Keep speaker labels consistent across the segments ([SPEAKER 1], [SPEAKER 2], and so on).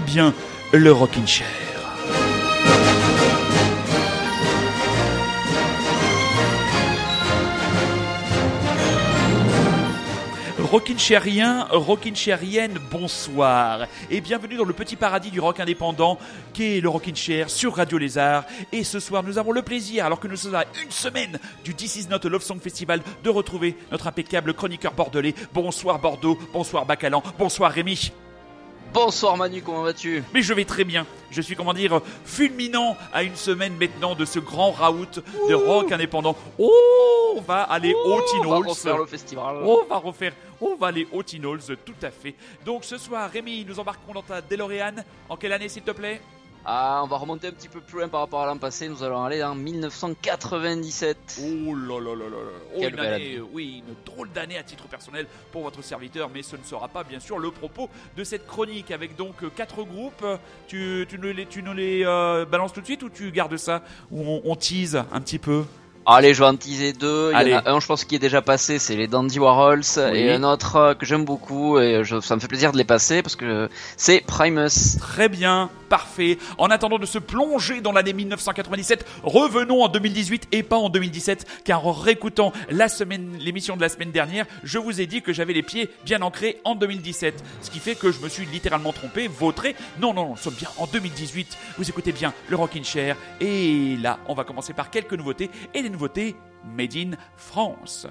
[SPEAKER 1] Bien le Rockin' Chair. Rockin' Rockinchérien, bonsoir et bienvenue dans le petit paradis du rock indépendant qu'est le Rockin' Chair sur Radio Lézard. Et ce soir, nous avons le plaisir, alors que nous sommes à une semaine du This Is Not a Love Song Festival, de retrouver notre impeccable chroniqueur bordelais. Bonsoir Bordeaux, bonsoir Bacalan, bonsoir Rémi.
[SPEAKER 2] Bonsoir Manu, comment vas-tu?
[SPEAKER 1] Mais je vais très bien. Je suis, comment dire, fulminant à une semaine maintenant de ce grand raout de rock indépendant. Oh, on va aller au Teen
[SPEAKER 2] On va refaire le festival.
[SPEAKER 1] On va refaire, on va aller au Halls, tout à fait. Donc ce soir, Rémi, nous embarquons dans ta DeLorean. En quelle année, s'il te plaît?
[SPEAKER 2] Ah, on va remonter un petit peu plus loin par rapport à l'an passé. Nous allons aller en 1997.
[SPEAKER 1] Oh là là là là Oh, une année, oui, une drôle d'année à titre personnel pour votre serviteur, mais ce ne sera pas bien sûr le propos de cette chronique avec donc quatre groupes. Tu, tu nous les, tu nous les euh, balances tout de suite ou tu gardes ça ou on, on tease un petit peu?
[SPEAKER 2] Allez, je vais en teaser deux. Il y en a un, je pense, qui est déjà passé, c'est les Dandy Warhols, et un autre euh, que j'aime beaucoup, et je, ça me fait plaisir de les passer parce que c'est Primus.
[SPEAKER 1] Très bien, parfait. En attendant de se plonger dans l'année 1997, revenons en 2018 et pas en 2017, car en réécoutant la semaine, l'émission de la semaine dernière, je vous ai dit que j'avais les pieds bien ancrés en 2017, ce qui fait que je me suis littéralement trompé, vautré. Non, non, non, nous sommes bien en 2018. Vous écoutez bien le Rockin' Chair, et là, on va commencer par quelques nouveautés et des nouveautés made in France.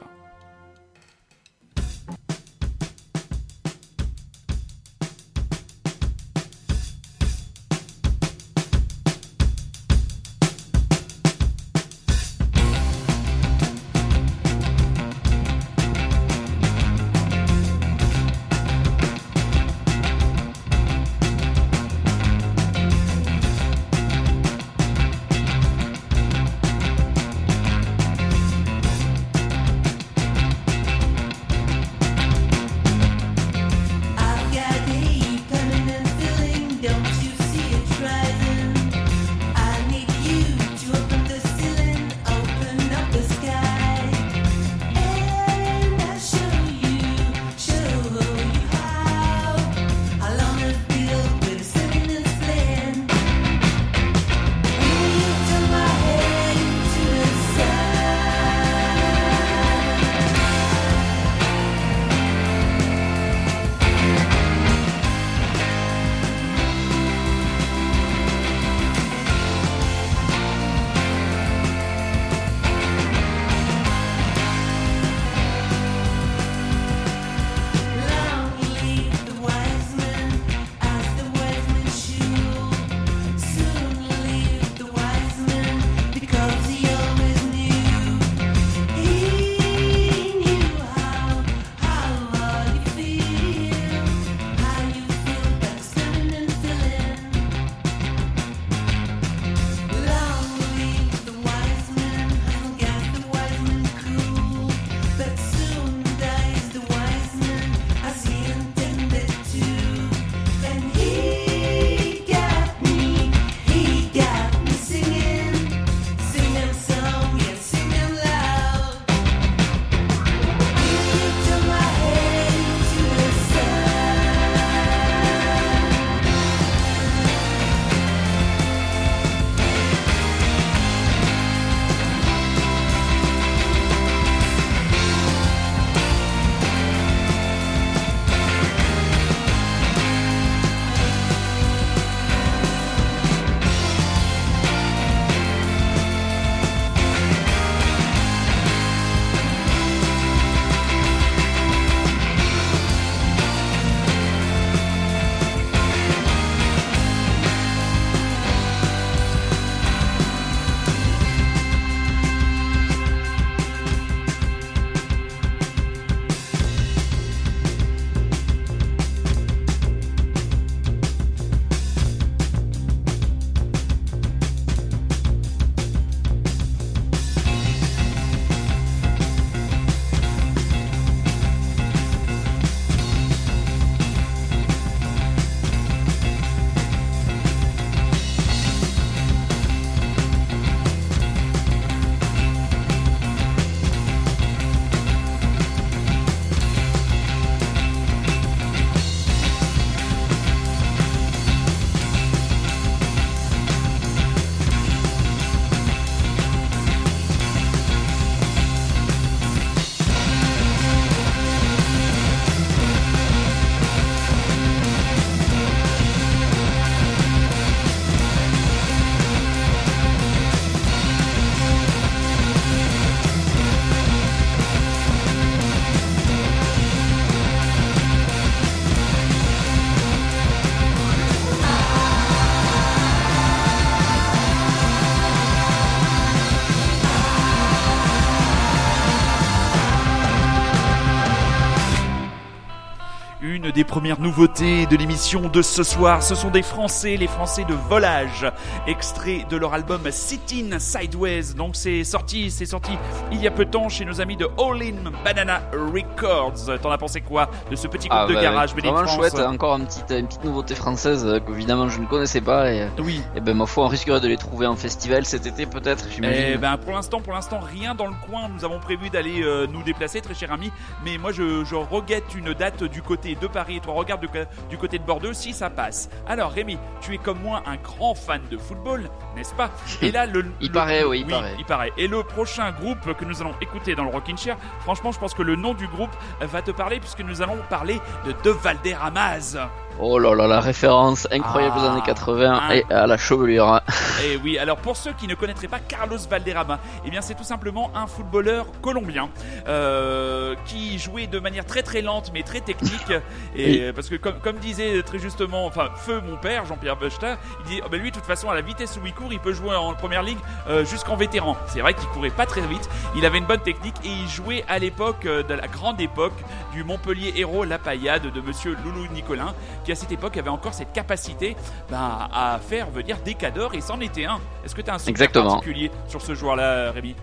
[SPEAKER 1] Des premières nouveautés de l'émission de ce soir, ce sont des Français, les Français de Volage, extrait de leur album Sitting Sideways. Donc c'est sorti, c'est sorti il y a peu de temps chez nos amis de All In Banana Records. T'en as pensé quoi de ce petit groupe ah, de bah, garage
[SPEAKER 2] Vraiment chouette, encore une petite, une petite nouveauté française euh, qu'évidemment je ne connaissais pas et,
[SPEAKER 1] oui.
[SPEAKER 2] et ben ma foi on risquerait de les trouver en festival cet été peut-être, j'imagine.
[SPEAKER 1] Eh ben pour l'instant, pour l'instant rien dans le coin. Nous avons prévu d'aller euh, nous déplacer, très cher ami. Mais moi je, je reguette une date du côté de Paris et toi regarde du, côté de Bordeaux si ça passe. Alors Rémi, tu es comme moi un grand fan de football, n'est-ce pas?
[SPEAKER 2] Et là le, il paraît, oui, il paraît.
[SPEAKER 1] Il paraît. Et le prochain groupe que nous allons écouter dans le Rockin' Chair, franchement, je pense que le nom du groupe va te parler puisque nous allons parler de De Valderramas.
[SPEAKER 2] Oh là là, la référence incroyable aux années 80 ah. et à la chevelure.
[SPEAKER 1] Et eh oui, alors pour ceux qui ne connaîtraient pas Carlos Valderrama, eh bien c'est tout simplement un footballeur colombien euh, qui jouait de manière très très lente mais très technique. Et parce que comme, comme, disait très justement, enfin feu mon père Jean-Pierre Buchter, il dit oh ben lui de toute façon à la vitesse où il court, il peut jouer en première ligue euh, jusqu'en vétéran. C'est vrai qu'il courait pas très vite, il avait une bonne technique et il jouait à l'époque euh, de la grande époque du Montpellier héros La Paillade de Monsieur Loulou Nicolin qui à cette époque avait encore cette capacité ben, à faire venir des cadors et c'en était un. Est-ce que tu as un souvenir particulier sur ce joueur-là, Rémi?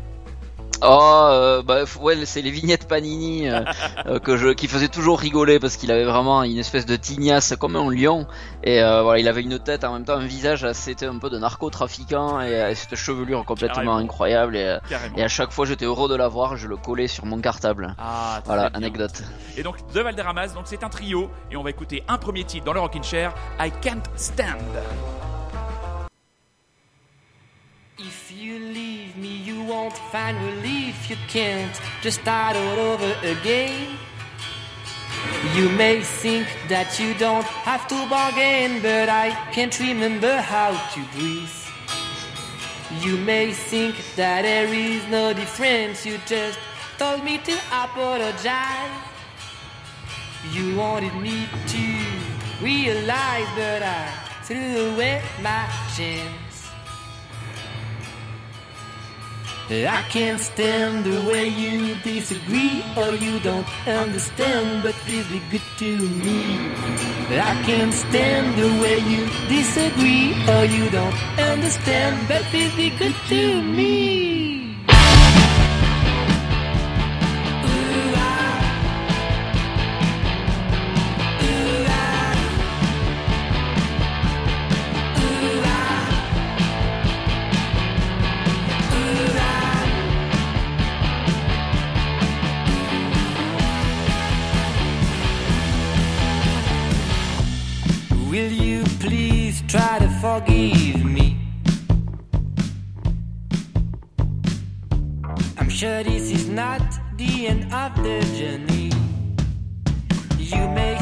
[SPEAKER 2] Oh, euh, bah ouais, c'est les vignettes Panini euh, euh, que je, qui faisaient toujours rigoler parce qu'il avait vraiment une espèce de tignasse comme un lion et voilà, il avait une tête en même temps un visage, c'était un peu de narcotrafiquant et, cette chevelure complètement incroyable et, et, à chaque fois j'étais heureux de la voir, je le collais sur mon cartable.
[SPEAKER 1] Ah,
[SPEAKER 2] voilà, anecdote.
[SPEAKER 1] Et donc de Valderramas, donc c'est un trio et on va écouter un premier titre dans le Rockin' Chair, I Can't Stand. If you leave me, you won't find relief. You can't just start all over again. You may think that you don't have to bargain, but I can't remember how to breathe. You may think that there is no difference, you just told me to apologize. You wanted me to realize, but I threw away my chance. I can't stand the way you disagree or you don't understand, but please be good to me. I can't stand the way you disagree or you don't understand, but please be good to me. This is not the end of the journey. You may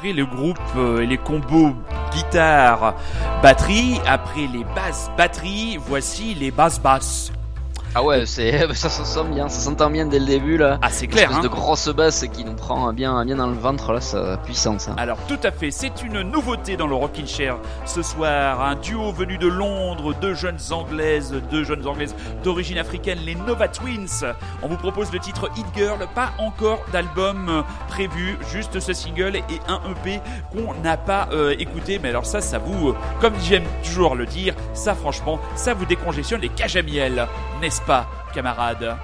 [SPEAKER 1] après le groupe euh, et les combos guitare batterie, après les basses batterie, voici les basses basses.
[SPEAKER 2] Ah ouais, c'est ça, se sent bien, ça s'entend bien dès le début là.
[SPEAKER 1] Ah c'est clair.
[SPEAKER 2] Une
[SPEAKER 1] Hein
[SPEAKER 2] de grosse basse qui nous prend bien, bien dans le ventre là, sa puissance. hein.
[SPEAKER 1] Alors tout à fait, c'est une nouveauté dans le Rockin' Chair. Ce soir, un duo venu de Londres, deux jeunes anglaises, deux jeunes anglaises d'origine africaine, les Nova Twins. On vous propose le titre Hit Girl, pas encore d'album euh, prévu, juste ce single et un EP qu'on n'a pas euh, écouté. Mais alors ça, ça vous, euh, comme j'aime toujours le dire, ça franchement, ça vous décongestionne les cages à miel, n'est-ce pas, camarades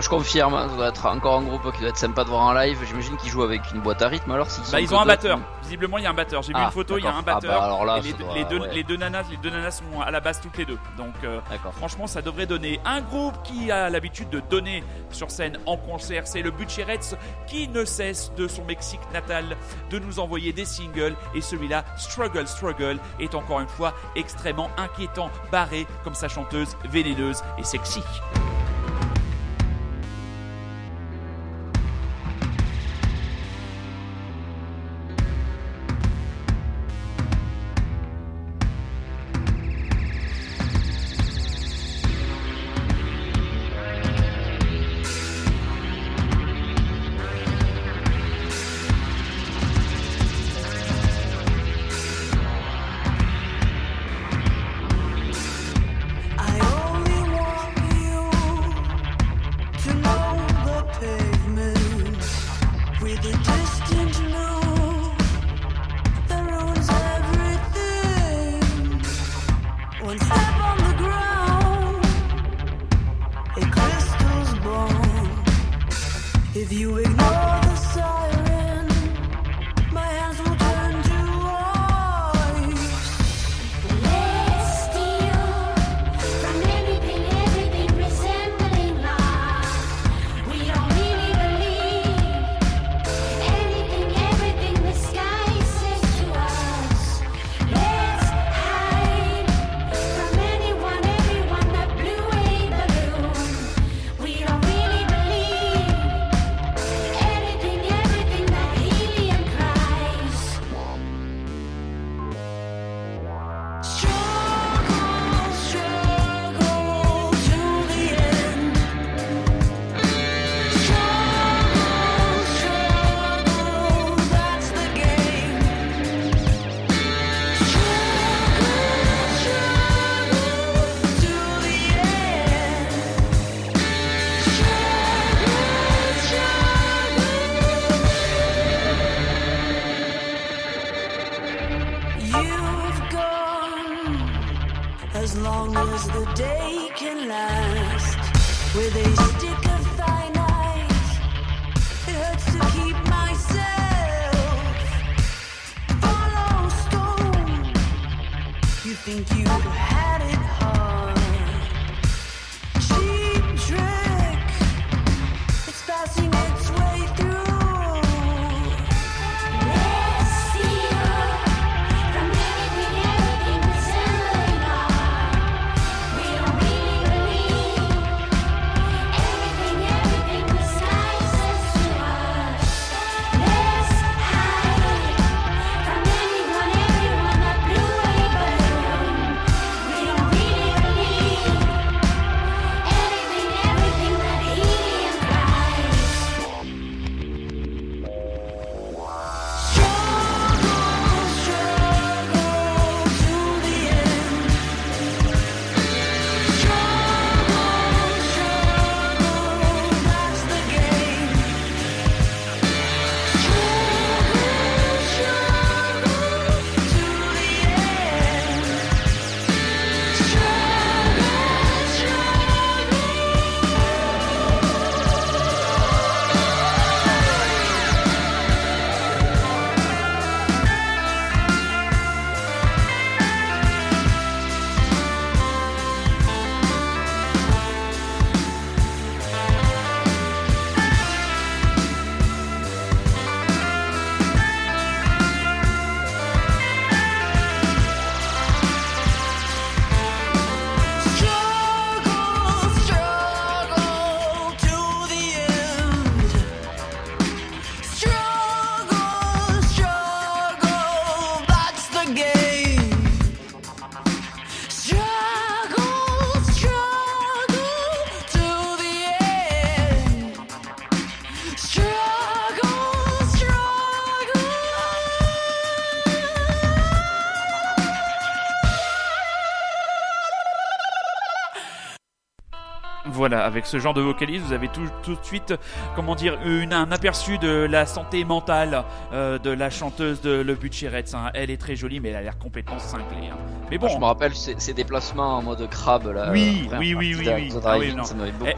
[SPEAKER 2] Je confirme, hein, ça doit être encore un groupe qui doit être sympa de voir en live. J'imagine qu'ils jouent avec une boîte à rythme alors s'ils
[SPEAKER 1] Bah, ils ont un batteur. Visiblement, il y a un batteur. J'ai vu
[SPEAKER 2] Ah,
[SPEAKER 1] une photo, il y a un.
[SPEAKER 2] Ah,
[SPEAKER 1] batteur.
[SPEAKER 2] bah, alors là,
[SPEAKER 1] et les, deux-
[SPEAKER 2] doit-
[SPEAKER 1] les deux,
[SPEAKER 2] ouais.
[SPEAKER 1] les deux nanas, les deux nanas sont à la base toutes les deux. Donc, euh, franchement, ça devrait donner un groupe qui a l'habitude de donner sur scène en concert. C'est le Butcherets qui ne cesse de son Mexique natal de nous envoyer des singles. Et celui-là, Struggle, Struggle, est encore une fois extrêmement inquiétant, barré comme sa chanteuse vénéneuse et sexy. Voilà, avec ce genre de vocalise, vous avez tout, tout de suite, comment dire, une, un aperçu de la santé mentale euh, de la chanteuse de Le But Chiretz, hein. Elle est très jolie, mais elle a l'air complètement cinglée. hein. Mais
[SPEAKER 2] Moi, je
[SPEAKER 1] bon,
[SPEAKER 2] me rappelle ces, déplacements en mode crabe là.
[SPEAKER 1] Oui, oui, oui, oui, oui. Ah oui,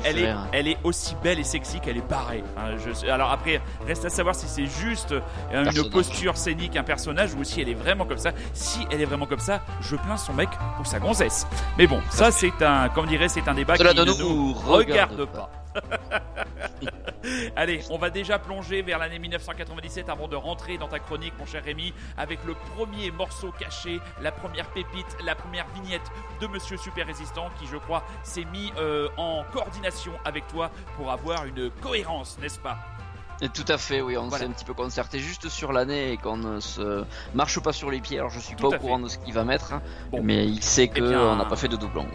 [SPEAKER 1] elle, est, elle est aussi belle et sexy qu'elle est barrée. hein. Je- alors après, reste à savoir si c'est juste euh, une
[SPEAKER 2] Personnage.
[SPEAKER 1] posture scénique, un personnage, ou si elle est vraiment comme ça. Si elle est vraiment comme ça, je plains son mec ou sa gonzesse. Mais bon, ça c'est un, comme dirait, c'est un débat
[SPEAKER 2] Cela
[SPEAKER 1] qui
[SPEAKER 2] ne nous
[SPEAKER 1] nous
[SPEAKER 2] regarde
[SPEAKER 1] regarde pas. Allez, on va déjà plonger vers l'année 1997 avant de rentrer dans ta chronique, mon cher Rémi, avec le premier morceau caché, la première pépite, la première vignette de Monsieur Super Résistant qui, je crois, s'est mis euh, en coordination avec toi pour avoir une cohérence, n'est-ce pas?
[SPEAKER 2] Et tout à fait, oui, on
[SPEAKER 1] Voilà.
[SPEAKER 2] s'est un petit peu concerté juste sur l'année et qu'on ne se marche pas sur les pieds. Alors je suis
[SPEAKER 1] Tout
[SPEAKER 2] pas au courant de ce qu'il va mettre, hein,
[SPEAKER 1] Bon.
[SPEAKER 2] mais il sait
[SPEAKER 1] Eh bien,
[SPEAKER 2] on n'a pas fait de doublon.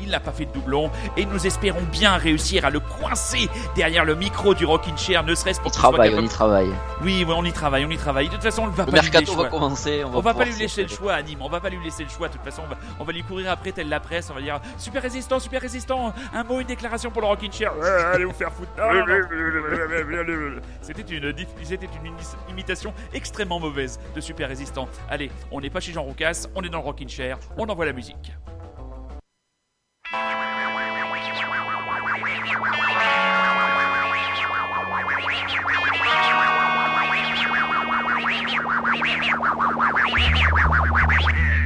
[SPEAKER 1] Il n'a pas fait de doublon et nous espérons bien réussir à le coincer derrière le micro du Rockin' Chair, ne serait-ce
[SPEAKER 2] On
[SPEAKER 1] pour qu'il soit
[SPEAKER 2] travaille, on
[SPEAKER 1] capable-
[SPEAKER 2] y travaille.
[SPEAKER 1] Oui, oui, on y travaille, on y travaille. De toute façon, on ne va
[SPEAKER 2] Le
[SPEAKER 1] pas lui
[SPEAKER 2] mercato
[SPEAKER 1] laisser
[SPEAKER 2] va
[SPEAKER 1] choix.
[SPEAKER 2] commencer. On va,
[SPEAKER 1] On va pas lui laisser le choix à Nîmes, on va pas lui laisser le choix. De toute façon, on va, on va lui courir après telle la presse. On va dire super résistant, super résistant. Un mot, une déclaration pour le Rockin' Chair. Ouais, allez vous faire foutre. C'était une, imitation extrêmement mauvaise de super résistant. Allez, on n'est pas chez Jean Roucas, on est dans le Rockin' Chair. On envoie la musique.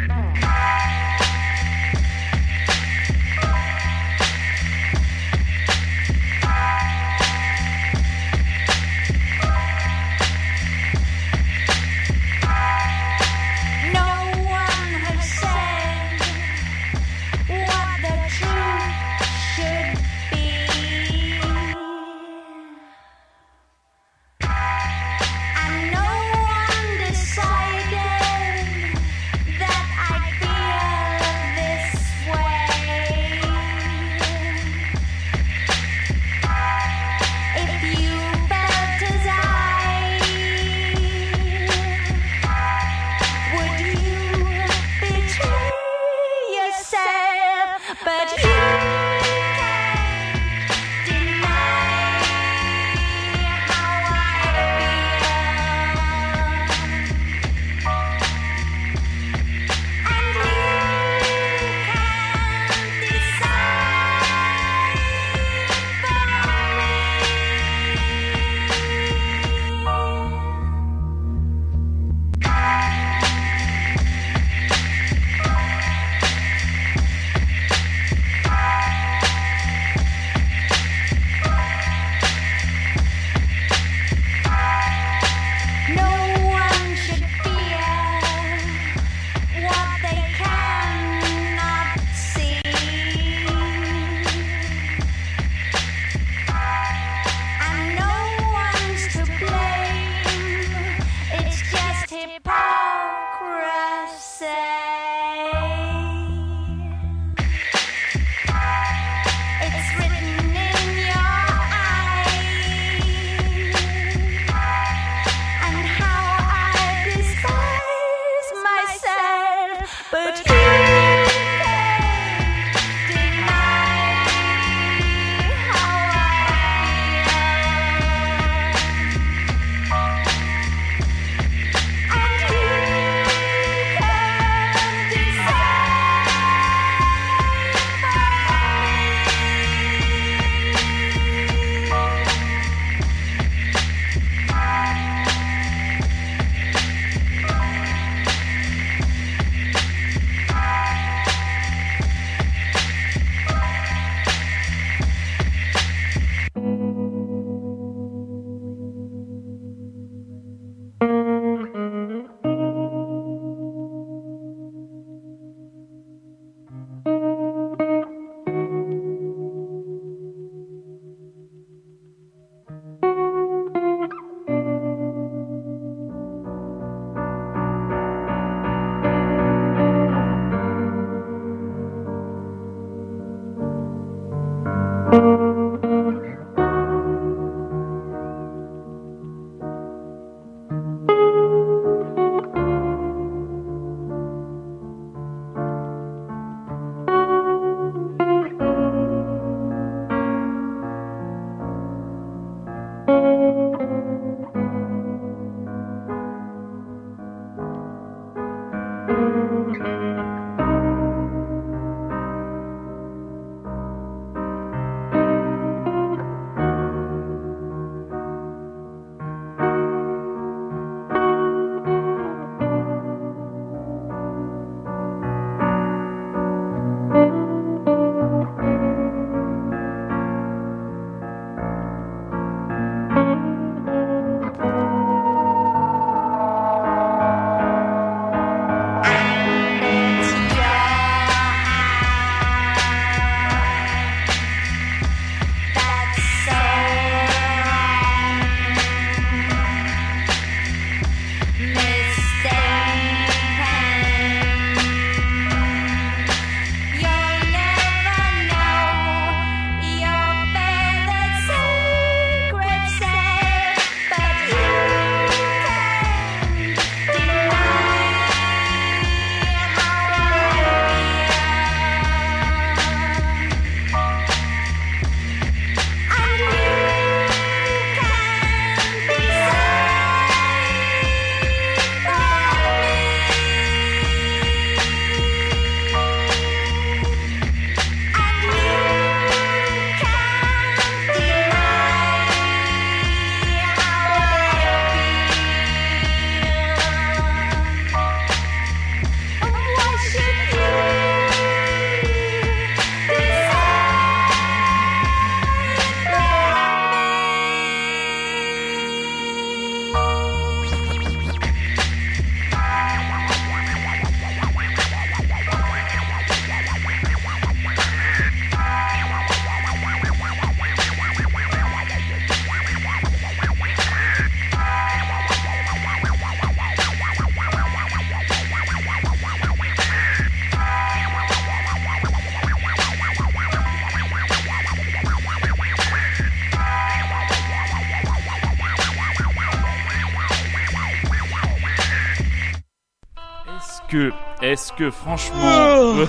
[SPEAKER 1] que franchement,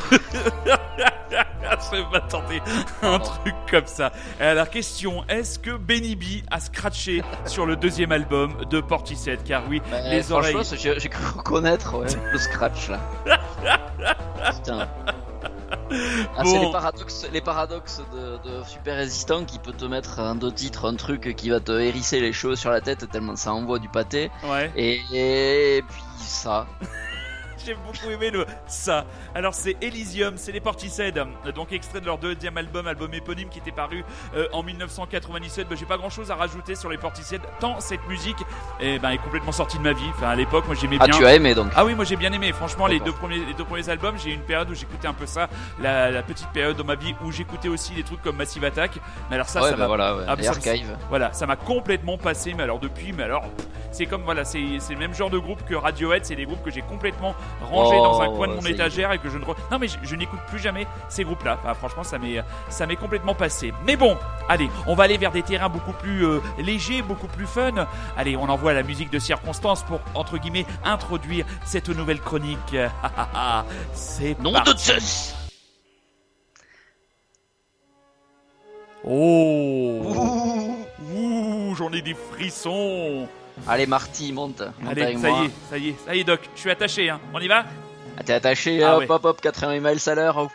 [SPEAKER 1] je m'attendais à un truc comme ça. Alors question, est-ce que Benny B a scratché sur le deuxième album de Portishead? Car oui,
[SPEAKER 2] Bah,
[SPEAKER 1] les oreilles.
[SPEAKER 2] franchement, j'ai j'ai cru reconnaître ouais, le scratch là. Putain. Ah, c'est les paradoxes, les paradoxes de, de Super Résistant qui peut te mettre un deux titres, un truc qui va te hérisser les cheveux sur la tête tellement ça envoie du pâté.
[SPEAKER 1] Ouais.
[SPEAKER 2] Et, et puis ça.
[SPEAKER 1] J'ai beaucoup aimé le ça. Alors c'est Elysium, c'est les Portishead, donc extrait de leur deuxième album, album éponyme qui était paru euh, en 1997. Bah, j'ai pas grand chose à rajouter sur les Portishead, tant cette musique eh ben, est complètement sortie de ma vie. Enfin à l'époque, moi j'aimais
[SPEAKER 2] Ah,
[SPEAKER 1] bien.
[SPEAKER 2] tu as aimé donc.
[SPEAKER 1] Ah oui, moi j'ai bien aimé. Franchement, les deux premiers, les deux premiers albums, j'ai eu une période où j'écoutais un peu ça, la, la petite période dans ma vie où j'écoutais aussi des trucs comme Massive Attack. Mais alors ça,
[SPEAKER 2] ouais,
[SPEAKER 1] ça
[SPEAKER 2] bah
[SPEAKER 1] m'a
[SPEAKER 2] voilà, ouais.
[SPEAKER 1] Ah, ça- voilà, ça m'a complètement passé, mais alors depuis, mais alors, c'est comme, voilà, c'est le même genre de groupe que Radiohead, c'est des groupes que j'ai complètement rangés
[SPEAKER 2] Oh,
[SPEAKER 1] dans un coin de mon étagère et que je ne. re- Non, mais je, je n'écoute plus jamais ces groupes-là. Enfin, franchement, ça m'est ça m'est complètement passé. Mais bon, allez, on va aller vers des terrains beaucoup plus euh, légers, beaucoup plus fun. Allez, on envoie la musique de circonstance pour, entre guillemets, introduire cette nouvelle chronique. C'est
[SPEAKER 2] Nom de Zeus
[SPEAKER 1] Oh
[SPEAKER 2] Ouh.
[SPEAKER 1] Ouh, j'en ai des frissons
[SPEAKER 2] Allez Marty, monte. monte
[SPEAKER 1] Allez,
[SPEAKER 2] avec
[SPEAKER 1] ça
[SPEAKER 2] moi.
[SPEAKER 1] y est, ça y est, ça y est, Doc, je suis attaché, hein. On y va?
[SPEAKER 2] Ah, T'es attaché,
[SPEAKER 1] Ah
[SPEAKER 2] hop
[SPEAKER 1] ouais.
[SPEAKER 2] hop hop, 80 miles à l'heure.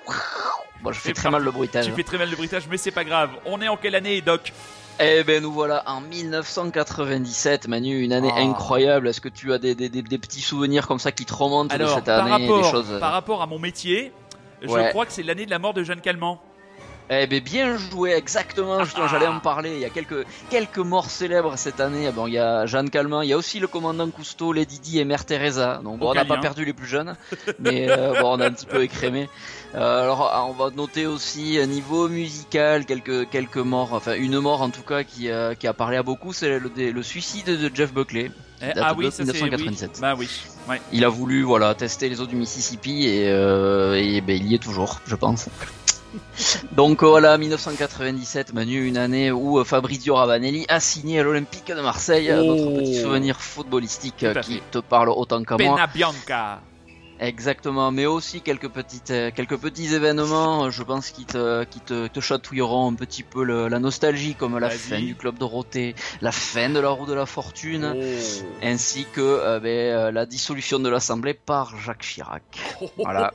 [SPEAKER 2] Bon, je fais très mal le bruitage.
[SPEAKER 1] Tu fais très mal le bruitage, mais c'est pas grave. On est en quelle année, Doc?
[SPEAKER 2] Eh ben nous voilà en 1997, Manu, une année
[SPEAKER 1] Ah.
[SPEAKER 2] incroyable. Est-ce que tu as des, des, des, des petits souvenirs comme ça qui te remontent de cette
[SPEAKER 1] par
[SPEAKER 2] année,
[SPEAKER 1] rapport,
[SPEAKER 2] des choses?
[SPEAKER 1] par rapport à mon métier, je
[SPEAKER 2] Ouais.
[SPEAKER 1] crois que c'est l'année de la mort de Jeanne Calment.
[SPEAKER 2] Eh ben bien joué, exactement.
[SPEAKER 1] Ah.
[SPEAKER 2] j'allais en parler. Il y a quelques quelques morts célèbres cette année. Bon, il y a Jeanne Calment, il y a aussi le commandant Cousteau, Lady Di et Mère Teresa. Donc bon, on n'a pas perdu les plus jeunes, mais euh, bon, on a un petit peu écrémé. Euh, alors, ah, on va noter aussi euh, niveau musical quelques quelques morts. Enfin, une mort en tout cas qui euh, qui a parlé à beaucoup, c'est le, le suicide de Jeff Buckley.
[SPEAKER 1] Eh, ah oui, ça c'est
[SPEAKER 2] 1997.
[SPEAKER 1] oui. Bah oui, ouais.
[SPEAKER 2] Il a voulu voilà tester les eaux du Mississippi et, euh, et ben, il y est toujours, je pense. Donc euh, voilà, 1997, Manu, une année où euh, Fabrizio Ravanelli a signé à l'Olympique de Marseille.
[SPEAKER 1] Oh.
[SPEAKER 2] Notre petit souvenir footballistique euh, qui te parle autant qu'à moi.
[SPEAKER 1] Bianca.
[SPEAKER 2] Exactement, mais aussi quelques petites, euh, quelques petits événements, euh, je pense, qui te, qui te, te chatouilleront un petit peu le- la nostalgie, comme la fin du club Dorothée, la fin de la roue de la fortune
[SPEAKER 1] Oh.
[SPEAKER 2] ainsi que euh, ben, euh, la dissolution de l'Assemblée par Jacques Chirac. Voilà.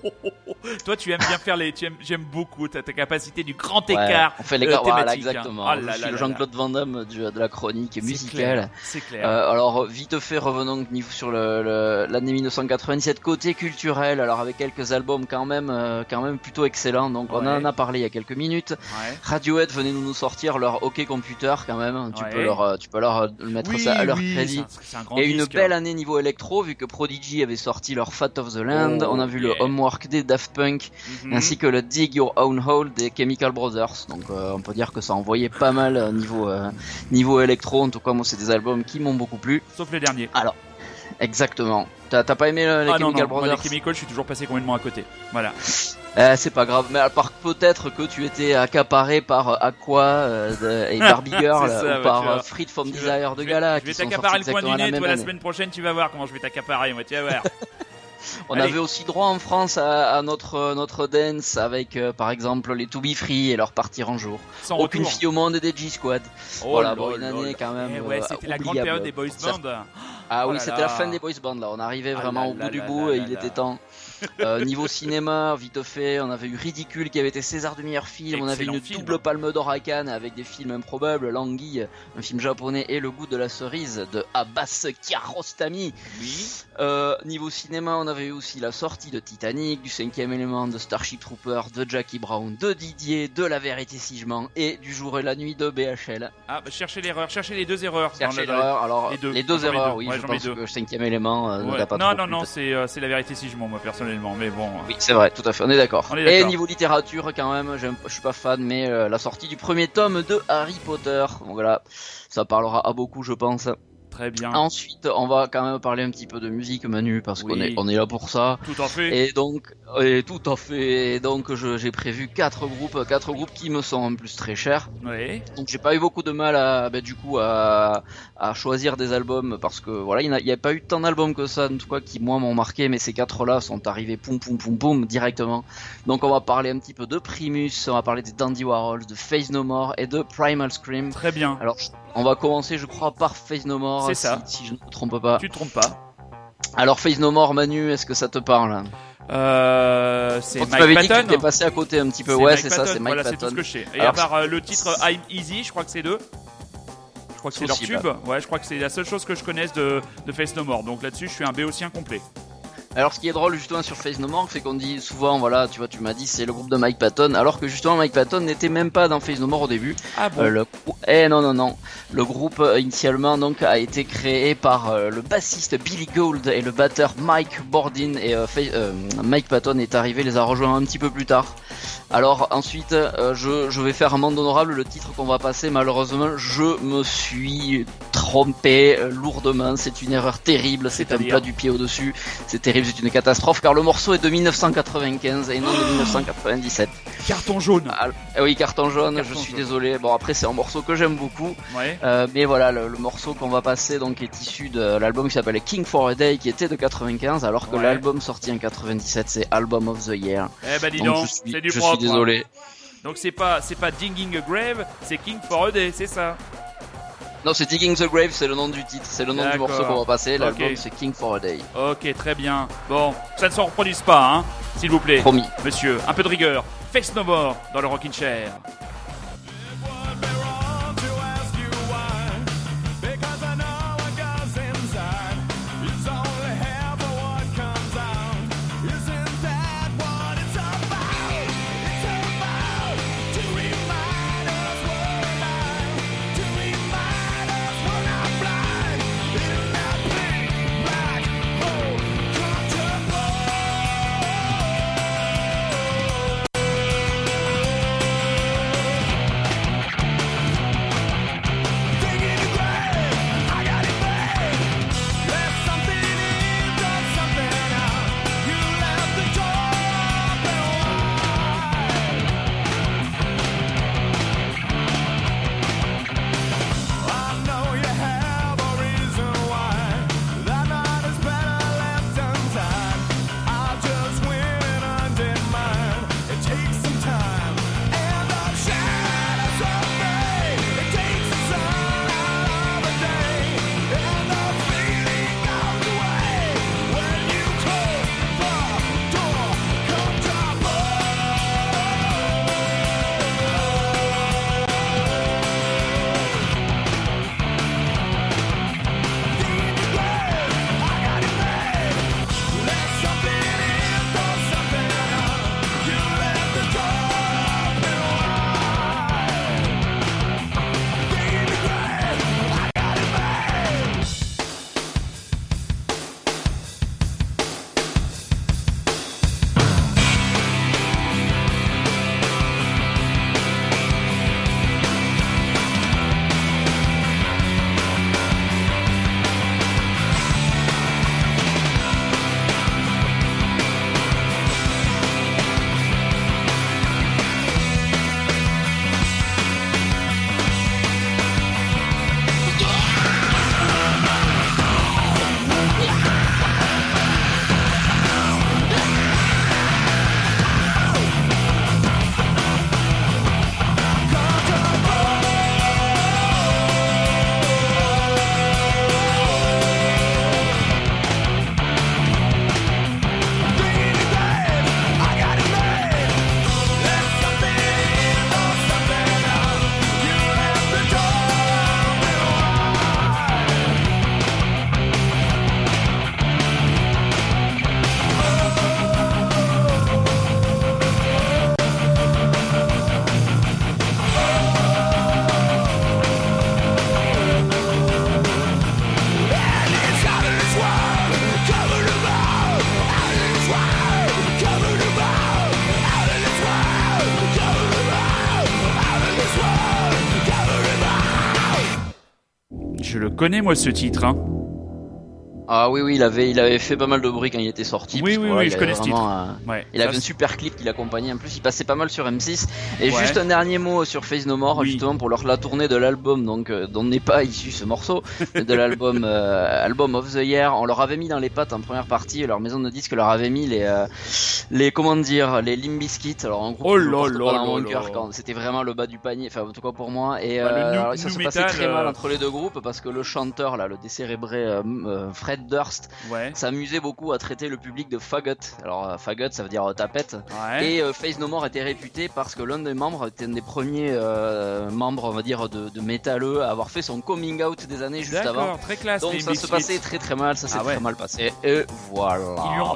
[SPEAKER 1] Toi, tu aimes bien faire les. tu aimes- J'aime beaucoup ta, ta capacité du grand
[SPEAKER 2] Ouais,
[SPEAKER 1] écart.
[SPEAKER 2] on fait les
[SPEAKER 1] euh,
[SPEAKER 2] voilà,
[SPEAKER 1] hein.
[SPEAKER 2] exactement.
[SPEAKER 1] Oh
[SPEAKER 2] Je
[SPEAKER 1] là
[SPEAKER 2] suis le Jean-Claude Van Damme du- de la chronique musicale.
[SPEAKER 1] C'est clair.
[SPEAKER 2] Euh, alors vite fait, revenons sur le- le- l'année 1997 côté culturel. Alors avec quelques albums quand même, euh, quand même plutôt excellents. Donc on en a parlé il y a quelques minutes.
[SPEAKER 1] Ouais.
[SPEAKER 2] Radiohead venait nous nous sortir leur hockey computer quand même. Tu
[SPEAKER 1] Ouais.
[SPEAKER 2] peux leur, euh, tu peux leur euh, mettre
[SPEAKER 1] Oui,
[SPEAKER 2] ça à leur
[SPEAKER 1] oui,
[SPEAKER 2] crédit.
[SPEAKER 1] c'est un- c'est un grand
[SPEAKER 2] Et une belle année niveau électro vu que Prodigy avait sorti leur Fat of the Land.
[SPEAKER 1] Oh,
[SPEAKER 2] on a vu
[SPEAKER 1] yeah.
[SPEAKER 2] le Homework des Daft Punk
[SPEAKER 1] Mhm.
[SPEAKER 2] ainsi que le Dig Your Own Hole des Chemical Brothers. Donc euh, on peut dire que ça envoyait pas mal niveau niveau électro. En tout cas, moi c'est des albums qui m'ont beaucoup plu.
[SPEAKER 1] Sauf le dernier.
[SPEAKER 2] Exactement. T'as pas aimé euh, les
[SPEAKER 1] ah non,
[SPEAKER 2] Chemical
[SPEAKER 1] non, moi, les
[SPEAKER 2] Brothers
[SPEAKER 1] Chemicals, je suis toujours passé complètement à côté. Voilà.
[SPEAKER 2] Eh, C'est pas grave. Mais à part peut-être que tu étais accaparé par euh, Aqua euh, de- et Barbie Girl
[SPEAKER 1] ça,
[SPEAKER 2] ou
[SPEAKER 1] ouais,
[SPEAKER 2] par euh, Freed from Desire de Gala.
[SPEAKER 1] Je vais t'accaparer le coin du
[SPEAKER 2] la
[SPEAKER 1] nez, toi, la
[SPEAKER 2] année.
[SPEAKER 1] semaine prochaine, tu vas voir comment je vais t'accaparer, moi, tu vas voir.
[SPEAKER 2] On
[SPEAKER 1] Allez.
[SPEAKER 2] avait aussi droit en France à, à notre notre dance avec euh, par exemple les To Be Free et leur partir en jour.
[SPEAKER 1] Sans
[SPEAKER 2] Aucune
[SPEAKER 1] retour.
[SPEAKER 2] fille au monde et des G-Squad.
[SPEAKER 1] Oh
[SPEAKER 2] voilà,
[SPEAKER 1] là
[SPEAKER 2] bon, une année quand même,
[SPEAKER 1] Eh ouais,
[SPEAKER 2] euh,
[SPEAKER 1] c'était la grande période des boys bands.
[SPEAKER 2] Ah
[SPEAKER 1] Oh
[SPEAKER 2] oui, c'était la fin des boys bands là. On arrivait
[SPEAKER 1] Ah
[SPEAKER 2] vraiment
[SPEAKER 1] là
[SPEAKER 2] au bout
[SPEAKER 1] là
[SPEAKER 2] du bout et il était temps. Euh, niveau cinéma, vite fait, on avait eu Ridicule qui avait été César du meilleur film. on avait une
[SPEAKER 1] film.
[SPEAKER 2] double palme d'or à Cannes avec des films improbables, L'Anguille, un film japonais et Le goût de la cerise de Abbas Kiarostami.
[SPEAKER 1] Oui.
[SPEAKER 2] Euh, niveau cinéma, on avait eu aussi la sortie de Titanic, du cinquième élément, de Starship Troopers, de Jackie Brown, de Didier, de La Vérité si je mens et du jour et la nuit de BHL.
[SPEAKER 1] Ah, bah, cherchez l'erreur, cherchez les deux erreurs.
[SPEAKER 2] Cherchez
[SPEAKER 1] le-
[SPEAKER 2] l'erreur. Alors
[SPEAKER 1] les deux.
[SPEAKER 2] les erreurs,
[SPEAKER 1] deux.
[SPEAKER 2] oui,
[SPEAKER 1] Ouais,
[SPEAKER 2] je pense
[SPEAKER 1] deux.
[SPEAKER 2] que le cinquième élément euh, ne
[SPEAKER 1] Ouais.
[SPEAKER 2] t'a pas
[SPEAKER 1] Non,
[SPEAKER 2] trop
[SPEAKER 1] non, non, c'est euh, c'est la vérité si je mens, moi, personnellement, mais bon.
[SPEAKER 2] Oui, c'est vrai, tout à fait, on est d'accord. Et niveau littérature, quand même, je suis pas fan, mais euh, la sortie du premier tome de Harry Potter. Donc voilà, ça parlera à beaucoup, je pense.
[SPEAKER 1] Très bien.
[SPEAKER 2] Ensuite, on va quand même parler un petit peu de musique, Manu, parce qu'on
[SPEAKER 1] Oui.
[SPEAKER 2] est, on est là pour ça.
[SPEAKER 1] Tout en fait.
[SPEAKER 2] Et donc, et tout à fait. Et donc, j'ai prévu quatre groupes, quatre groupes qui me sont en plus très chers.
[SPEAKER 1] Ouais.
[SPEAKER 2] Donc, j'ai pas eu beaucoup de mal à, bah, du coup, à, à choisir des albums parce que voilà, il n'y a, pas eu tant d'albums que ça, en tout cas, qui moi m'ont marqué, mais ces quatre-là sont arrivés poum poum poum poum directement. Donc, on va parler un petit peu de Primus, on va parler des Dandy Warhols, de Face No More et de Primal Scream.
[SPEAKER 1] Très bien.
[SPEAKER 2] Alors, on va commencer, je crois, par Face No More,
[SPEAKER 1] C'est
[SPEAKER 2] si,
[SPEAKER 1] ça.
[SPEAKER 2] si je ne me trompe pas.
[SPEAKER 1] Tu te trompes pas.
[SPEAKER 2] Alors, Face No More, Manu, est-ce que ça te parle?
[SPEAKER 1] Euh, c'est Mike
[SPEAKER 2] m'avais dit que tu
[SPEAKER 1] Patton.
[SPEAKER 2] étais passé à côté un petit peu. Ouais, c'est ça,
[SPEAKER 1] Patton.
[SPEAKER 2] c'est Mike
[SPEAKER 1] Voilà, c'est tout
[SPEAKER 2] Patton.
[SPEAKER 1] ce que je sais. Et
[SPEAKER 2] Alors,
[SPEAKER 1] à part euh, le titre I'm Easy, je crois que c'est deux. Je crois que c'est leur tube. Ouais, je crois que c'est la seule chose que je connaisse de, de Face No More. Donc là-dessus, je suis un béotien complet.
[SPEAKER 2] Alors, ce qui est drôle justement sur Face No More, c'est qu'on dit souvent, voilà, tu vois, tu m'as dit c'est le groupe de Mike Patton, alors que justement Mike Patton n'était même pas dans Face No More au début.
[SPEAKER 1] Ah bon
[SPEAKER 2] Euh, le... Eh non non non, le groupe euh, initialement donc a été créé par euh, le bassiste Billy Gould et le batteur Mike Bordin et euh, Mike Patton est arrivé, les a rejoints un petit peu plus tard. Alors ensuite, je, je vais faire un monde honorable. Le titre qu'on va passer, malheureusement, je me suis trompé lourdement. C'est une erreur terrible. C'est un plat du pied au-dessus. C'est terrible, c'est une catastrophe car le morceau est de 1995 et non de 1997.
[SPEAKER 1] Carton jaune.
[SPEAKER 2] Ah, eh oui, carton jaune,
[SPEAKER 1] Carton
[SPEAKER 2] je suis
[SPEAKER 1] jaune.
[SPEAKER 2] désolé. Bon, après, c'est un morceau que j'aime beaucoup.
[SPEAKER 1] Ouais.
[SPEAKER 2] Euh, mais voilà, le, le morceau qu'on va passer donc est issu de l'album qui s'appelle King for a Day qui était de 95 alors que
[SPEAKER 1] Ouais.
[SPEAKER 2] l'album sorti en 97 c'est Album of the Year.
[SPEAKER 1] Eh ben dis
[SPEAKER 2] Donc
[SPEAKER 1] donc,
[SPEAKER 2] je suis,
[SPEAKER 1] c'est du
[SPEAKER 2] je
[SPEAKER 1] propre.
[SPEAKER 2] suis désolé.
[SPEAKER 1] Donc c'est pas c'est pas Digging a Grave, c'est King for a Day, c'est ça.
[SPEAKER 2] Non, c'est Digging the Grave, c'est le nom du titre, c'est le nom du morceau qu'on va passer. L'album c'est King for a Day.
[SPEAKER 1] Ok, très bien. Bon, ça ne se reproduise pas, hein, s'il vous plaît.
[SPEAKER 2] Promis.
[SPEAKER 1] Monsieur, un peu de rigueur. Face no more dans le Rockin' Chair. Connais moi ce titre. Hein.
[SPEAKER 2] Oui, oui, il avait, il avait fait pas mal de bruit quand il était sorti.
[SPEAKER 1] Oui,
[SPEAKER 2] que
[SPEAKER 1] oui, oui,
[SPEAKER 2] il
[SPEAKER 1] je connais ce
[SPEAKER 2] vraiment, euh,
[SPEAKER 1] Ouais.
[SPEAKER 2] Il avait
[SPEAKER 1] Ça,
[SPEAKER 2] un super clip qui l'accompagnait. En plus, il passait pas mal sur M6. Et
[SPEAKER 1] Ouais.
[SPEAKER 2] juste un dernier mot sur Face No More,
[SPEAKER 1] Oui.
[SPEAKER 2] justement pour leur la tournée de l'album, donc euh, dont n'est pas issu ce morceau, de l'album euh, album of the Year. On leur avait mis dans les pattes en première partie. Leur maison de disques leur avait mis les, euh, les comment dire, les Limp Bizkit. Alors en gros,
[SPEAKER 1] Oh
[SPEAKER 2] mon cœur quand c'était vraiment le bas du panier. Enfin, en tout cas pour moi. Et
[SPEAKER 1] Bah,
[SPEAKER 2] euh, alors, ça se passait très mal
[SPEAKER 1] euh,
[SPEAKER 2] entre les deux groupes parce que le chanteur là, le décérébré euh, euh,
[SPEAKER 1] Ouais.
[SPEAKER 2] s'amusait beaucoup à traiter le public de faggot. Alors euh, faggot, ça veut dire euh, tapette.
[SPEAKER 1] Ouais.
[SPEAKER 2] Et euh, Face No More était réputé parce que l'un des membres était un des premiers euh, membres, on va dire, de, de métalleux à avoir fait son coming out des années juste avant.
[SPEAKER 1] Très classe.
[SPEAKER 2] Donc ça se passait très très mal, ça s'est
[SPEAKER 1] Ah ouais.
[SPEAKER 2] très mal passé. Et voilà.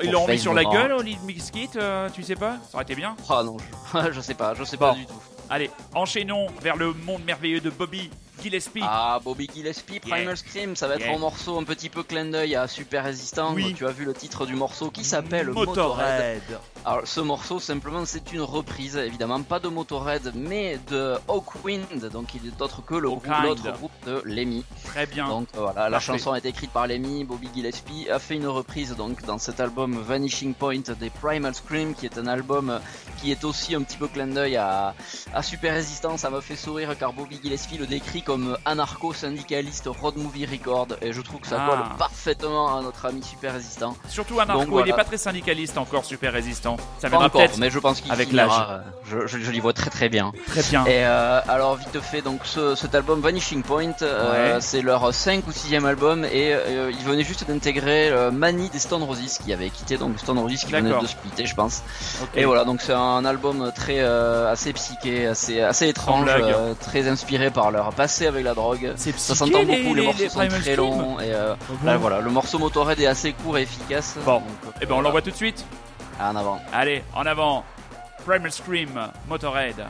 [SPEAKER 1] Ils l'ont- remis sur
[SPEAKER 2] No
[SPEAKER 1] la
[SPEAKER 2] More.
[SPEAKER 1] gueule, Limp Bizkit, euh, tu sais pas? Ça aurait été bien.
[SPEAKER 2] Ah non, je, je sais pas, je sais
[SPEAKER 1] Bon.
[SPEAKER 2] pas du tout.
[SPEAKER 1] Allez, enchaînons vers le monde merveilleux de Bobby Gillespie.
[SPEAKER 2] Ah, Bobby Gillespie, Primal
[SPEAKER 1] Yeah.
[SPEAKER 2] Scream, ça va être
[SPEAKER 1] Yeah.
[SPEAKER 2] un morceau un petit peu clin d'œil à Super Résistant.
[SPEAKER 1] Oui.
[SPEAKER 2] Tu as vu le titre du morceau qui s'appelle Motorhead.
[SPEAKER 1] Motorhead.
[SPEAKER 2] Alors ce morceau simplement c'est une reprise évidemment. Pas de Motorhead mais de Hawkwind. Donc il est autre que le groupe- l'autre groupe de Lemmy.
[SPEAKER 1] Très bien.
[SPEAKER 2] donc euh, voilà la chanson a été écrite par Lemmy. Bobby Gillespie a fait une reprise donc dans cet album Vanishing Point des Primal Scream qui est un album qui est aussi un petit peu clin d'œil à, à Super Résistant ça m'a fait sourire car Bobby Gillespie le décrit comme anarcho-syndicaliste road movie record. Et je trouve que ça
[SPEAKER 1] Ah.
[SPEAKER 2] colle parfaitement à notre ami Super Résistant.
[SPEAKER 1] Surtout
[SPEAKER 2] Donc, voilà.
[SPEAKER 1] il est pas très syndicaliste encore, super résistant. Ça
[SPEAKER 2] pas
[SPEAKER 1] viendra
[SPEAKER 2] encore
[SPEAKER 1] peut-être
[SPEAKER 2] mais je pense qu'il
[SPEAKER 1] avec
[SPEAKER 2] finira, euh, je, je, je l'y vois très très bien.
[SPEAKER 1] Très bien.
[SPEAKER 2] Et euh, alors vite fait donc ce, cet album Vanishing Point euh, c'est leur 5 ou 6 album et euh, ils venaient juste d'intégrer Mani des Stone Roses qui avait quitté donc Stone Roses qui venait de splitter je pense. Et voilà donc c'est un album très assez psyché assez assez étrange très inspiré par leur passé avec la drogue. Ça s'entend beaucoup les,
[SPEAKER 1] les-
[SPEAKER 2] morceaux
[SPEAKER 1] les
[SPEAKER 2] sont très longs et là, voilà le morceau Motorhead est assez court et efficace
[SPEAKER 1] Bon.
[SPEAKER 2] donc,
[SPEAKER 1] Eh ben on l'envoie tout de suite.
[SPEAKER 2] En avant
[SPEAKER 1] Allez, en avant. Primal Scream. Motorhead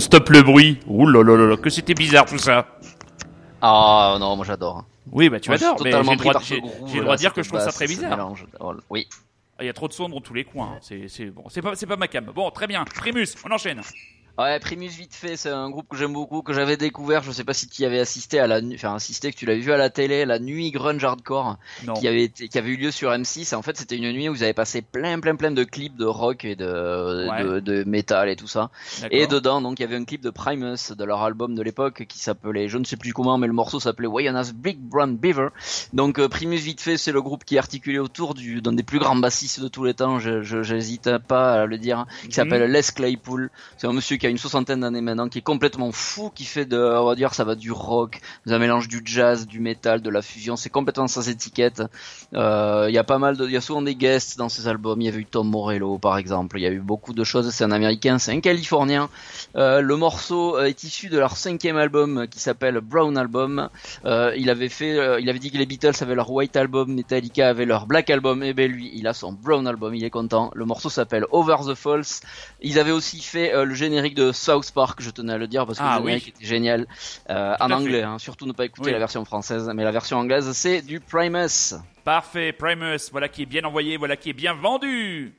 [SPEAKER 1] on stoppe le bruit. Ouh là là là là, que c'était bizarre tout ça.
[SPEAKER 2] Ah non, moi j'adore.
[SPEAKER 1] Oui, bah tu adores, mais
[SPEAKER 2] totalement
[SPEAKER 1] j'ai le droit, j'ai- le de dire que je trouve ça très bizarre.
[SPEAKER 2] Oh, Oui.
[SPEAKER 1] Il y a trop de sons dans tous les coins. C'est, c'est bon, c'est pas, c'est pas ma cam. Bon, très bien. Primus, on enchaîne.
[SPEAKER 2] Ouais, Primus vite fait, c'est un groupe que j'aime beaucoup, que j'avais découvert. Je sais pas si tu y avais assisté à la, enfin assisté, que tu l'avais vu à la télé, la nuit grunge hardcore,
[SPEAKER 1] Non.
[SPEAKER 2] qui avait été, qui avait eu lieu sur M6. Et en fait, c'était une nuit où vous avez passé plein, plein, plein de clips de rock et de,
[SPEAKER 1] Ouais.
[SPEAKER 2] de, de métal et tout ça. Et dedans, donc, il y avait un clip de Primus, de leur album de l'époque, qui s'appelait, je ne sais plus comment, mais le morceau s'appelait Wayana's Big Brown Beaver. Donc, euh, Primus, vite fait, c'est le groupe qui est articulé autour du, d'un des plus grands bassistes de tous les temps, je, je- j'hésite pas à le dire, qui
[SPEAKER 1] Mhm.
[SPEAKER 2] s'appelle Les Claypool. C'est un monsieur qui a une soixantaine d'années maintenant, qui est complètement fou, qui fait de, on va dire, ça va du rock, un mélange du jazz, du métal, de la fusion, c'est complètement sans étiquette. Euh, Il y a pas mal de, il y a souvent des guests dans ces albums. Il y avait eu Tom Morello, par exemple. Il y a eu beaucoup de choses. C'est un américain, c'est un californien. Euh, le morceau euh, est issu de leur cinquième album qui s'appelle Brown Album. Il avait fait, il avait dit que les Beatles avaient leur White Album, Metallica avait leur Black Album. Et ben lui, il a son Brown Album. Il est content. Le morceau s'appelle Over the Falls. Ils avaient aussi fait le générique de South Park. Je tenais à le dire parce que
[SPEAKER 1] Ah,
[SPEAKER 2] le
[SPEAKER 1] oui.
[SPEAKER 2] était génial euh, en anglais. Hein. Surtout ne pas écouter
[SPEAKER 1] Oui.
[SPEAKER 2] la version française, mais la version anglaise c'est du Primus.
[SPEAKER 1] Parfait, Primus. Voilà qui est bien envoyé, voilà qui est bien vendu.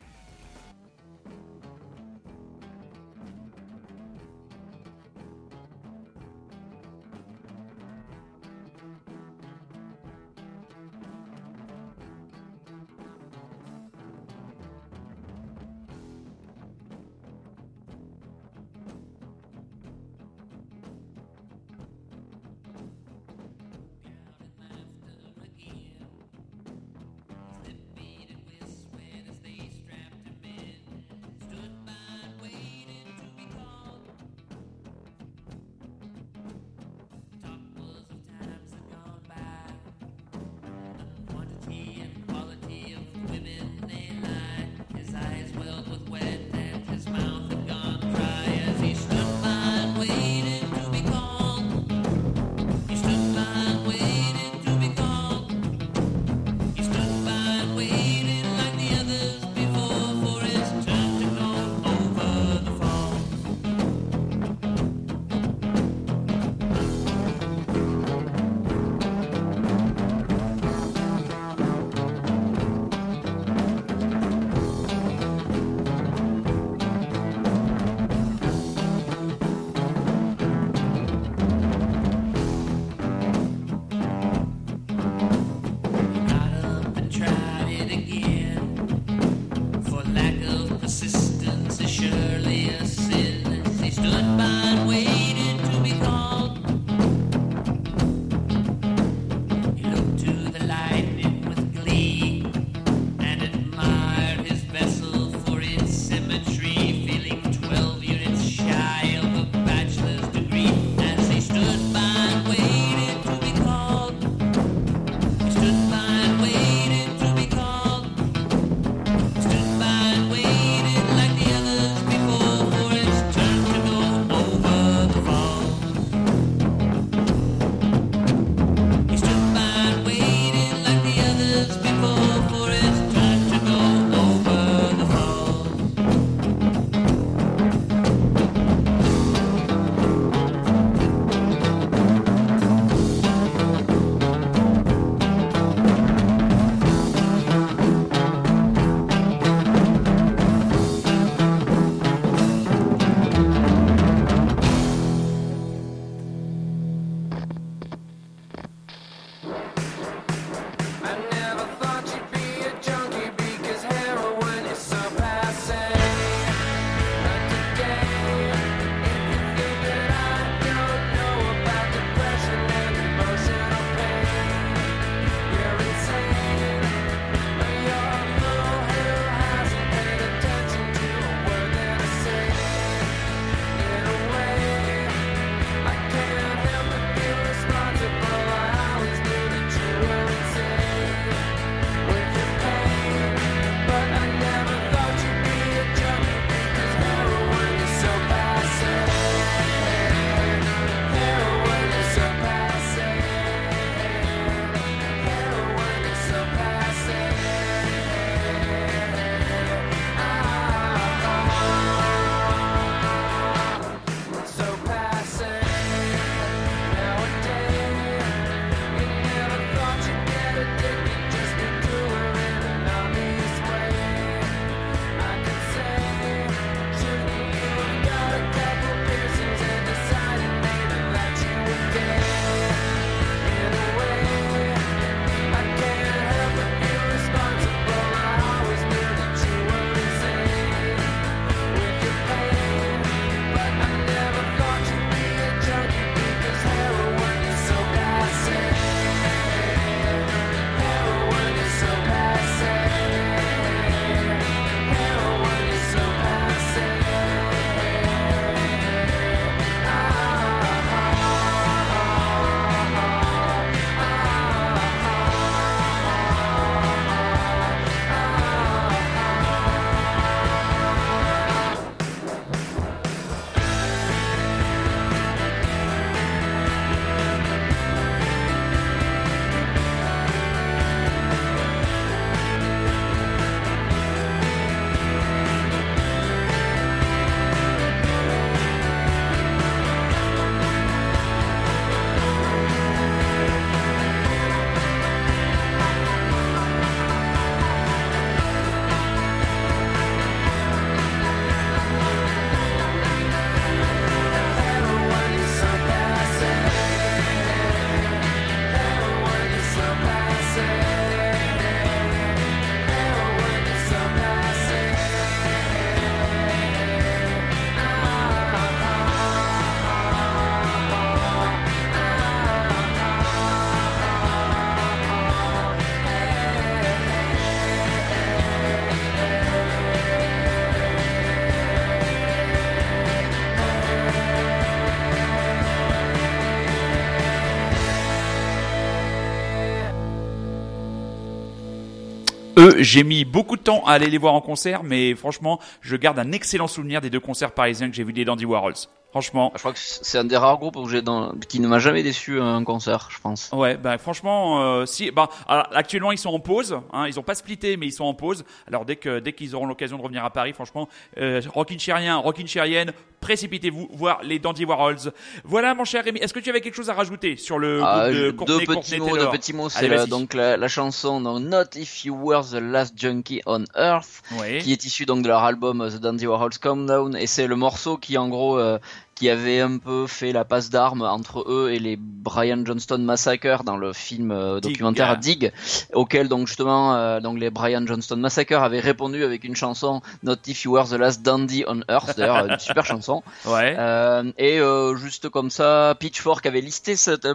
[SPEAKER 1] Eux, j'ai mis beaucoup de temps à aller les voir en concert, mais franchement, je garde un excellent souvenir des deux concerts parisiens que j'ai vus des Dandy Warhols. Franchement,
[SPEAKER 2] Je crois que c'est un des rares groupes où j'ai dans... qui ne m'a jamais déçu à un concert, je pense.
[SPEAKER 1] Ouais, bah franchement, euh, si, bah, alors, actuellement ils sont en pause, hein, ils ont pas splitté, mais ils sont en pause. Alors dès que dès qu'ils auront l'occasion de revenir à Paris, franchement, euh, Rockin' Chérien, Rockin' Chérienne, précipitez-vous voir les Dandy Warhols. Voilà, mon cher Rémi, est-ce que tu avais quelque chose à rajouter sur le
[SPEAKER 2] Ah,
[SPEAKER 1] groupe de
[SPEAKER 2] deux petits mots, deux petits mots, c'est
[SPEAKER 1] vas-y.
[SPEAKER 2] donc la, la chanson donc, Not If You Were the Last Junkie on Earth, qui est issue donc de leur album euh, The Dandy Warhols Calm Down, et c'est le morceau qui en gros euh, qui avait un peu fait la passe d'armes entre eux et les Brian Johnston Massacre dans le film euh,
[SPEAKER 1] Dig.
[SPEAKER 2] documentaire Dig, auquel donc justement euh, donc les Brian Johnston Massacre avaient répondu avec une chanson Not If You Were the Last Dandy on Earth, d'ailleurs une super chanson.
[SPEAKER 1] Ouais.
[SPEAKER 2] Euh, et juste comme ça, Pitchfork avait listé cet,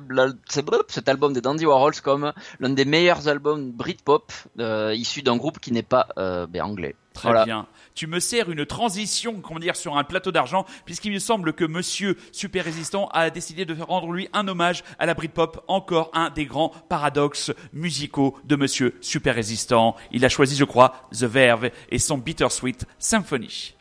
[SPEAKER 2] cet album des Dandy Warhols comme l'un des meilleurs albums Britpop issus d'un groupe qui n'est pas ben, anglais.
[SPEAKER 1] Très
[SPEAKER 2] Voilà.
[SPEAKER 1] bien. Tu me sers une transition, comment dire, sur un plateau d'argent, puisqu'il me semble que Monsieur Super Résistant a décidé de rendre lui un hommage à la Britpop, encore un des grands paradoxes musicaux de Monsieur Super Résistant. Il a choisi, je crois, The Verve et son Bittersweet Symphony.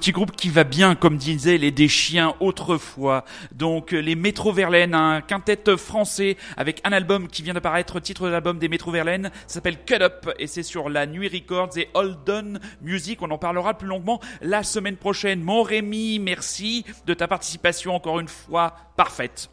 [SPEAKER 1] Petit groupe qui va bien, comme disaient les des chiens autrefois. Donc euh, les Métro Verlaine, un quintet français avec un album qui vient d'apparaître, titre de l'album des Métro Verlaine, s'appelle Cut Up et c'est sur la Nuit Records et Holden Music. On en parlera plus longuement la semaine prochaine. Mon Rémi, merci de ta participation encore une fois parfaite.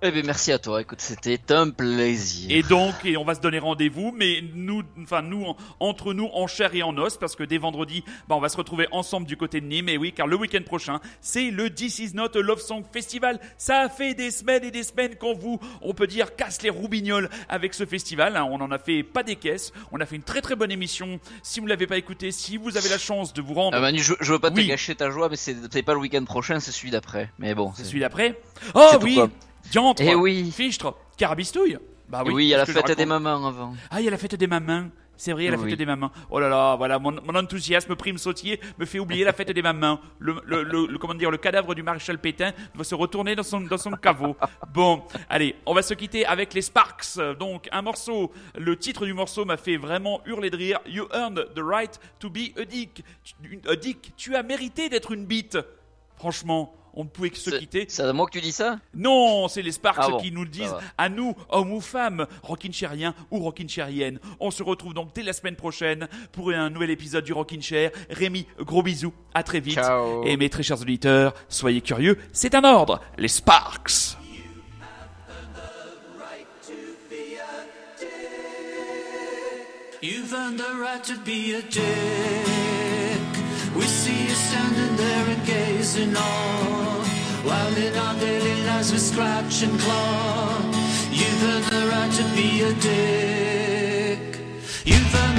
[SPEAKER 2] Eh bien, merci à toi. Écoute, c'était un plaisir.
[SPEAKER 1] Et donc, et on va se donner rendez-vous, mais nous, enfin nous, en- entre nous, en chair et en os, parce que dès vendredi, bah, on va se retrouver ensemble du côté de Nîmes. Et oui, car le week-end prochain, c'est le This Is Not a Love Song Festival. Ça a fait des semaines et des semaines qu'on vous, on peut dire, casse les roubignoles avec ce festival. hein. On en a fait pas des caisses. On a fait une très très bonne émission. Si vous l'avez pas écouté, si vous avez la chance de vous rendre,
[SPEAKER 2] Ah, Manu, je, je veux pas
[SPEAKER 1] Oui.
[SPEAKER 2] te gâcher ta joie, mais c'est pas le week-end prochain, c'est celui d'après. Mais bon.
[SPEAKER 1] c'est celui d'après. Oh oui,
[SPEAKER 2] quoi.
[SPEAKER 1] Diantre,
[SPEAKER 2] Eh oui.
[SPEAKER 1] fichtre, carabistouille. Bah
[SPEAKER 2] Et oui, il y a la fête des mamans avant.
[SPEAKER 1] Ah, il y a la fête des mamans. C'est vrai, il y a la
[SPEAKER 2] Oui.
[SPEAKER 1] fête des mamans. Oh là là, voilà, mon, mon enthousiasme prime sautier me fait oublier la fête des mamans. Le, le, le- le- comment dire, le cadavre du maréchal Pétain doit se retourner dans son, dans son caveau. Bon, allez, on va se quitter avec les Sparks. Donc, un morceau, le titre du morceau m'a fait vraiment hurler de rire. You earned the right to be a dick. Tu- A dick, tu as mérité d'être une bite. Franchement, on ne pouvait que se quitter.
[SPEAKER 2] C'est à moi que tu dis ça?
[SPEAKER 1] Non, c'est les Sparks
[SPEAKER 2] Ah bon,
[SPEAKER 1] qui nous le disent à nous, hommes ou femmes, Rockin' Chairien ou Rockin' Chairienne. On se retrouve donc dès la semaine prochaine pour un nouvel épisode du Rockin' Chair. Rémi, gros bisous, à très vite.
[SPEAKER 2] Ciao.
[SPEAKER 1] Et mes très chers auditeurs, soyez curieux, c'est un ordre, les Sparks.
[SPEAKER 3] You've earned the right to be a dick. We see you standing there and gazing on. While in our daily lives we scratch and claw. You've earned the right to be a dick. You've earned